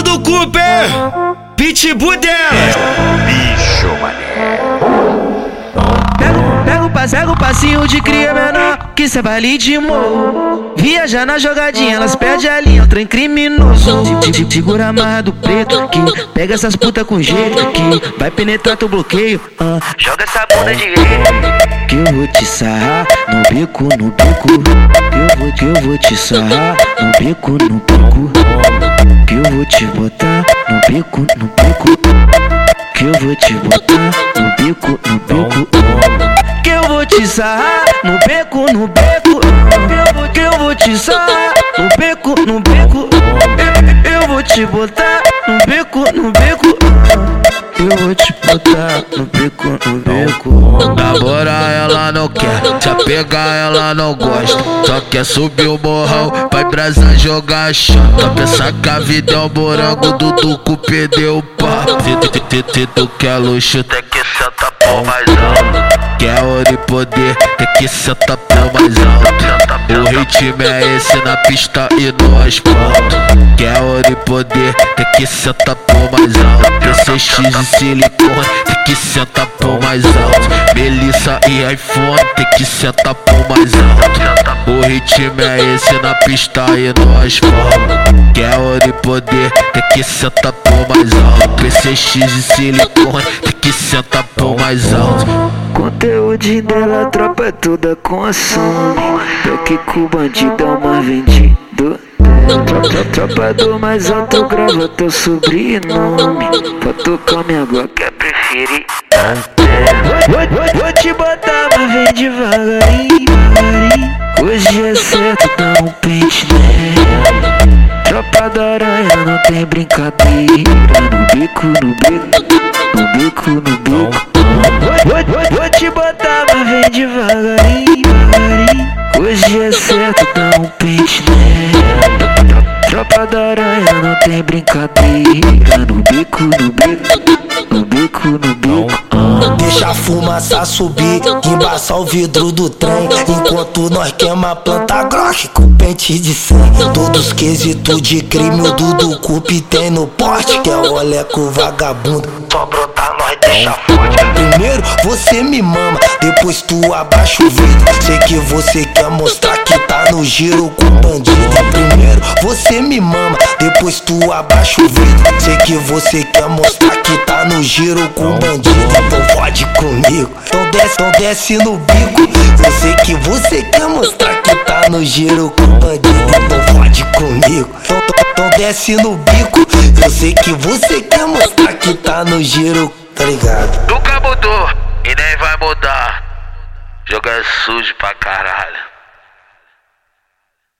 Do Cooper, pitbull dela. Bicho, mané. Pega, pega, o pass, pega o passinho de cria menor, que cê é baile de morro. Viaja na jogadinha, elas perdem a linha, trem criminoso. Se- se- Segura a marra do preto, que pega essas putas com jeito, que vai penetrar teu bloqueio. ah. Joga essa bunda de rei. Que eu vou te sarrar no bico, no bico. Que eu vou, que eu vou te sarrar no bico, no bico. Bico, no bico. Que eu vou te botar no bico, no bico. Que eu vou te sarrar no beco, no beco. Que eu vou te sarrar no beco, no beco. Eu, eu vou te botar Eu vou te botar no beco, no beco. Namorar ela não quer, se apegar ela não gosta. Só quer subir o morrão, vai brasa jogar chata. Pensa que a vida é um morango, Dudu com perdeu o papo. Se- tu quer luxo, tem que sentar pau mais. Quer ouro e poder, tem que sentar pau mais alto. O ritmo é esse na pista e no asfalto. Quer ouro e poder, tem que sentar pau mais alto. PCX e silicone, tem que sentar pau mais alto. Melissa e iPhone, tem que sentar pau mais alto. O ritmo é esse na pista e no asfalto. Quer e poder, tem que sentar pau mais alto. PCX e silicone, tem que sentar pau mais alto. Conteúdo dela, tropa é toda consome. Eu que com o bandido é uma vendido. Tropa, tropa do mais alto, grava teu sobrenome. Pra tocar minha glock é preferir. Vou, vou, vou te botar, mas vem devagarinho. Hoje é certo, dá um pente nela. Tropa da aranha não tem brincadeira. No bico, no bico, no bico, no bico. Devagarinho, devagarinho. Hoje é certo, dá um pente nela. Tropa da aranha não tem brincadeira. No bico, no bico, no bico, no bico. Fumaça subir, embaçar o vidro do trem. Enquanto nós queima a planta groque com pente de 100. Todos os quesitos de crime, o Dudu Cup tem no porte. Que é o oleco vagabundo. Só brotar, nós deixa forte. Primeiro você me mama, depois tu abaixa o vidro. Sei que você quer mostrar que tá no giro com bandido. Primeiro você me mama, depois tu abaixa o vidro. Sei que você quer mostrar que tá giro com bandido. Então fode comigo, então desce, então desce no bico. Eu sei que você quer mostrar que tá no giro com bandido. Então fode comigo, então, então, desce no bico. Eu sei que você quer mostrar que tá no giro, tá ligado? Nunca mudou e nem vai mudar. Joga sujo pra caralho.